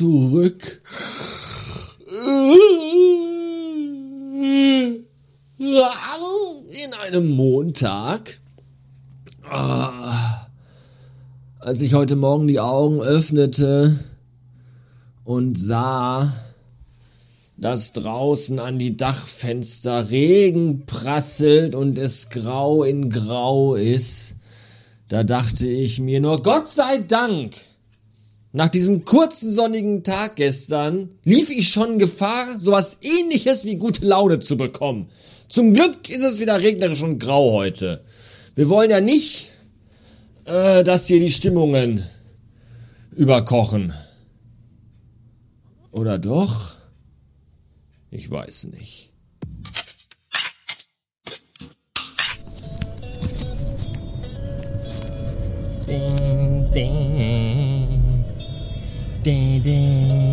Zurück. In einem Montag. Als ich heute Morgen die Augen öffnete und sah, dass draußen an die Dachfenster Regen prasselt und es grau in grau ist, da dachte ich mir nur, Gott sei Dank, nach diesem kurzen sonnigen Tag gestern lief ich schon Gefahr, sowas ähnliches wie gute Laune zu bekommen. Zum Glück ist es wieder regnerisch und grau heute. Wir wollen ja nicht, äh, dass hier die Stimmungen überkochen. Oder doch? Ich weiß nicht. Ding, ding, ding, ding,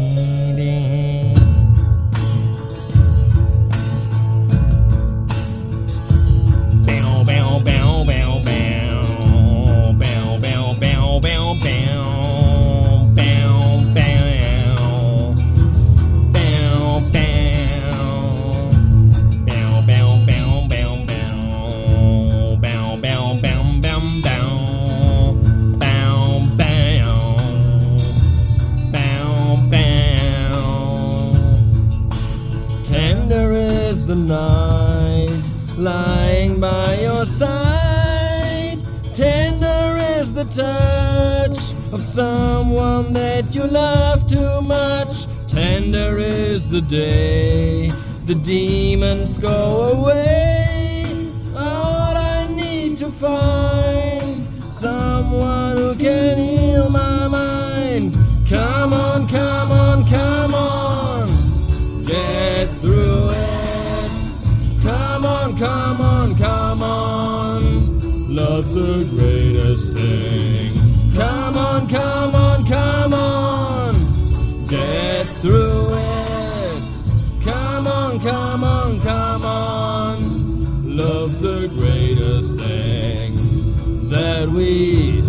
the night lying by your side. Tender is the touch of someone that you love too much. Tender is the day the demons go away. All I need to find someone who can heal my greatest thing. Come on, come on, come on. Get through it. Come on, come on, come on. Love's the greatest thing that we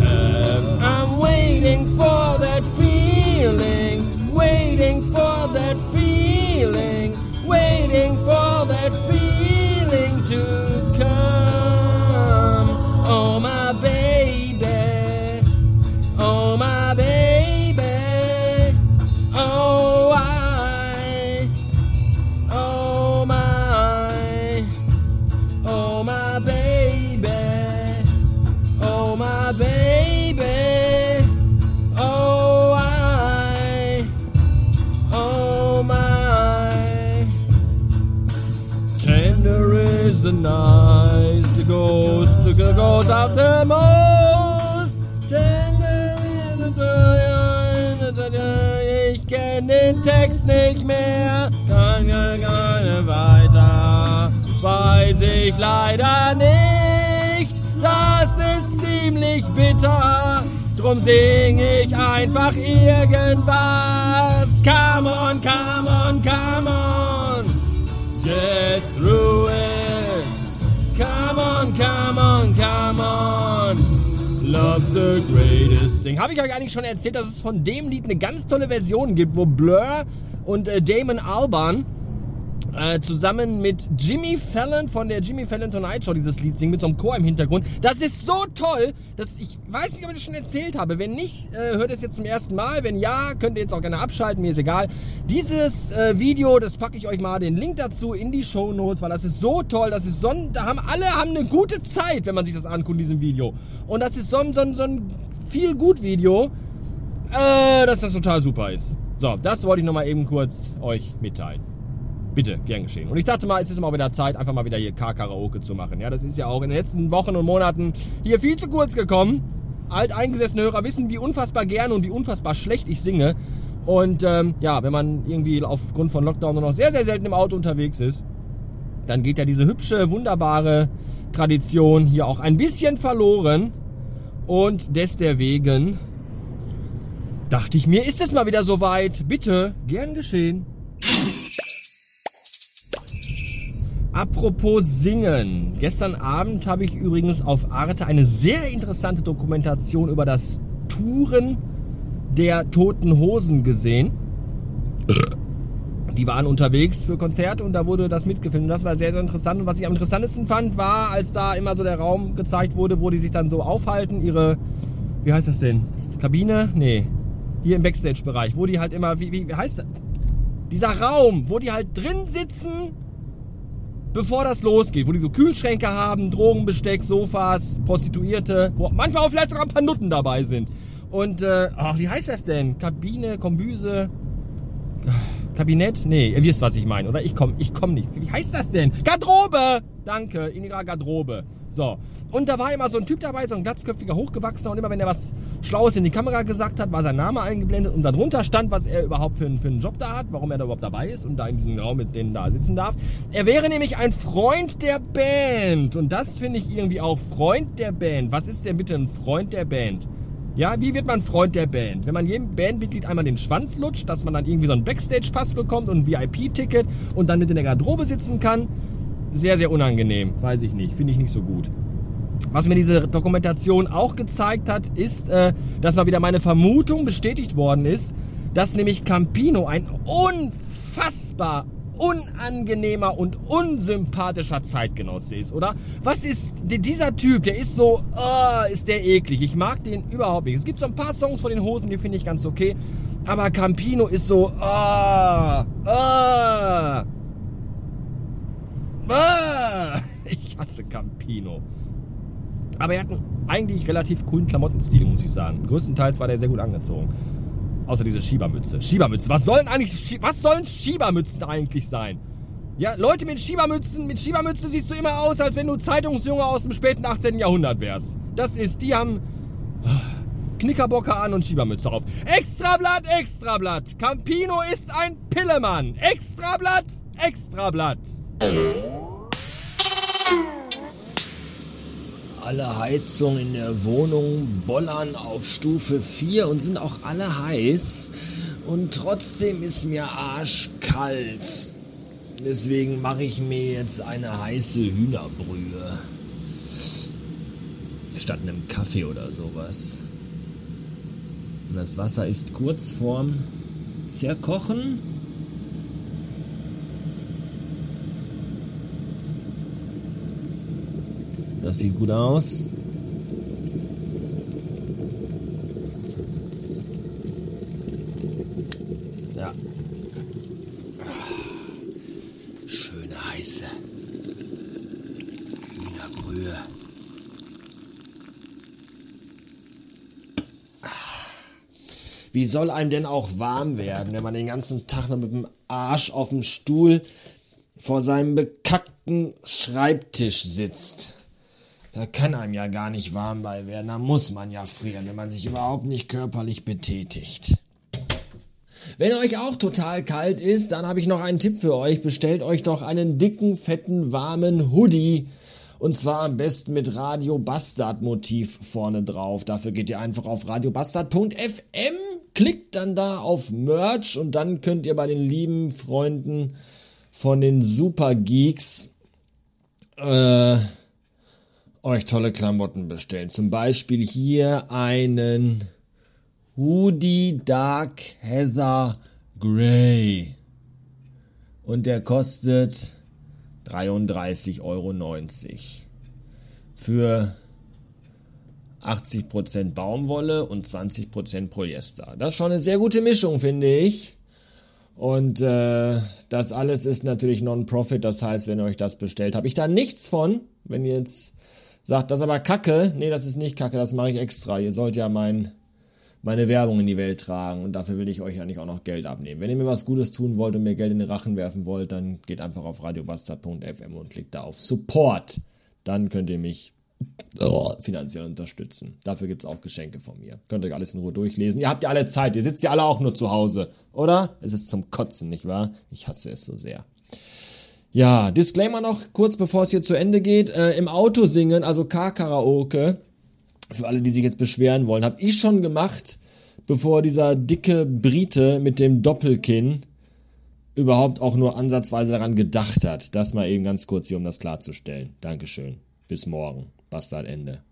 den Text nicht mehr, kann gerne weiter, weiß ich leider nicht. Das ist ziemlich bitter, drum sing ich einfach irgendwas. Come on, come on, come on, get through it. Love's the greatest thing. Habe ich euch eigentlich schon erzählt, dass es von dem Lied eine ganz tolle Version gibt, wo Blur und äh, Damon Albarn äh, zusammen mit Jimmy Fallon von der Jimmy Fallon Tonight Show dieses Lied singen mit so einem Chor im Hintergrund. Das ist so toll, dass ich weiß nicht, ob ich das schon erzählt habe. Wenn nicht, äh, hört es jetzt zum ersten Mal. Wenn ja, könnt ihr jetzt auch gerne abschalten, mir ist egal. Dieses äh, Video, das packe ich euch mal den Link dazu in die Show Notes, weil das ist so toll. Das ist so ein, da haben alle haben eine gute Zeit, wenn man sich das anguckt in diesem Video. Und das ist so ein, so ein, so ein viel gut Video, äh, dass das total super ist. So, das wollte ich nochmal eben kurz euch mitteilen. Bitte, gern geschehen. Und ich dachte mal, es ist mal wieder Zeit, einfach mal wieder hier K-Karaoke zu machen. Ja, das ist ja auch in den letzten Wochen und Monaten hier viel zu kurz gekommen. Alteingesessene Hörer wissen, wie unfassbar gerne und wie unfassbar schlecht ich singe. Und ähm, ja, wenn man irgendwie aufgrund von Lockdown nur noch sehr, sehr selten im Auto unterwegs ist, dann geht ja diese hübsche, wunderbare Tradition hier auch ein bisschen verloren. Und deswegen dachte ich mir, ist es mal wieder soweit. Bitte, gern geschehen. Apropos Singen. Gestern Abend habe ich übrigens auf Arte eine sehr interessante Dokumentation über das Touren der Toten Hosen gesehen. Die waren unterwegs für Konzerte und da wurde das mitgefilmt. Das war sehr, sehr interessant. Und was ich am interessantesten fand, war, als da immer so der Raum gezeigt wurde, wo die sich dann so aufhalten, ihre, wie heißt das denn? Kabine? Nee. Hier im Backstage-Bereich, wo die halt immer, wie, wie, wie heißt das? Dieser Raum, wo die halt drin sitzen, bevor das losgeht, wo die so Kühlschränke haben, Drogenbesteck, Sofas, Prostituierte, wo manchmal auch vielleicht sogar ein paar Nutten dabei sind. Und, äh, ach, wie heißt das denn? Kabine, Kombüse, Kabinett? Nee, ihr wisst, was ich meine, oder? Ich komm, ich komm nicht. Wie heißt das denn? Garderobe! Danke, in ihrer Garderobe. So. Und da war immer so ein Typ dabei, so ein glatzköpfiger, hochgewachsener und immer wenn er was Schlaues in die Kamera gesagt hat, war sein Name eingeblendet und darunter stand, was er überhaupt für, einen, für einen Job da hat, warum er da überhaupt dabei ist und da in diesem Raum mit denen da sitzen darf. Er wäre nämlich ein Freund der Band und das finde ich irgendwie auch Freund der Band. Was ist denn bitte ein Freund der Band? Ja, wie wird man Freund der Band? Wenn man jedem Bandmitglied einmal den Schwanz lutscht, dass man dann irgendwie so einen Backstage-Pass bekommt und ein VIP-Ticket und dann mit in der Garderobe sitzen kann, sehr, sehr unangenehm. Weiß ich nicht. Finde ich nicht so gut. Was mir diese Dokumentation auch gezeigt hat, ist, äh, dass mal wieder meine Vermutung bestätigt worden ist, dass nämlich Campino ein unfassbar unangenehmer und unsympathischer Zeitgenosse ist, oder? Was ist dieser Typ? Der ist so, uh, ist der eklig. Ich mag den überhaupt nicht. Es gibt so ein paar Songs von den Hosen, die finde ich ganz okay. Aber Campino ist so, ah, uh, uh. Ich hasse Campino. Aber er hat einen eigentlich relativ coolen Klamottenstil, muss ich sagen. Größtenteils war der sehr gut angezogen. Außer diese Schiebermütze. Schiebermütze. Was sollen eigentlich, was sollen Schiebermützen eigentlich sein? Ja, Leute mit Schiebermützen, mit Schiebermütze siehst du immer aus, als wenn du Zeitungsjunge aus dem späten 18. Jahrhundert wärst. Das ist, die haben Knickerbocker an und Schiebermütze auf. Extrablatt, Extrablatt. Campino ist ein Pillemann. Extrablatt, Extrablatt. Alle Heizungen in der Wohnung bollern auf Stufe 4 und sind auch alle heiß. Und trotzdem ist mir arschkalt. Deswegen mache ich mir jetzt eine heiße Hühnerbrühe. Statt einem Kaffee oder sowas. Und das Wasser ist kurz vorm Zerkochen. Das sieht gut aus. Ja. Schöne heiße Hühnerbrühe. Wie soll einem denn auch warm werden, wenn man den ganzen Tag noch mit dem Arsch auf dem Stuhl vor seinem bekackten Schreibtisch sitzt? Da kann einem ja gar nicht warm bei werden. Da muss man ja frieren, wenn man sich überhaupt nicht körperlich betätigt. Wenn euch auch total kalt ist, dann habe ich noch einen Tipp für euch. Bestellt euch doch einen dicken, fetten, warmen Hoodie. Und zwar am besten mit Radio Bastard Motiv vorne drauf. Dafür geht ihr einfach auf radiobastard.fm, klickt dann da auf Merch und dann könnt ihr bei den lieben Freunden von den Super Geeks äh, euch tolle Klamotten bestellen. Zum Beispiel hier einen Hoodie Dark Heather Grey. Und der kostet 33,90 Euro. Für 80% Baumwolle und 20% Polyester. Das ist schon eine sehr gute Mischung, finde ich. Und äh, das alles ist natürlich Non-Profit. Das heißt, wenn ihr euch das bestellt, habe ich da nichts von. Wenn ihr jetzt sagt, das ist aber Kacke. Nee, das ist nicht Kacke, das mache ich extra. Ihr sollt ja mein, meine Werbung in die Welt tragen und dafür will ich euch ja nicht auch noch Geld abnehmen. Wenn ihr mir was Gutes tun wollt und mir Geld in den Rachen werfen wollt, dann geht einfach auf radiobastard.fm und klickt da auf Support. Dann könnt ihr mich finanziell unterstützen. Dafür gibt es auch Geschenke von mir. Könnt ihr alles in Ruhe durchlesen. Ihr habt ja alle Zeit. Ihr sitzt ja alle auch nur zu Hause, oder? Es ist zum Kotzen, nicht wahr? Ich hasse es so sehr. Ja, Disclaimer noch kurz bevor es hier zu Ende geht. Äh, Im Auto singen, also Car-Karaoke, für alle, die sich jetzt beschweren wollen, habe ich schon gemacht, bevor dieser dicke Brite mit dem Doppelkinn überhaupt auch nur ansatzweise daran gedacht hat. Das mal eben ganz kurz hier, um das klarzustellen. Dankeschön. Bis morgen. Bastard Ende.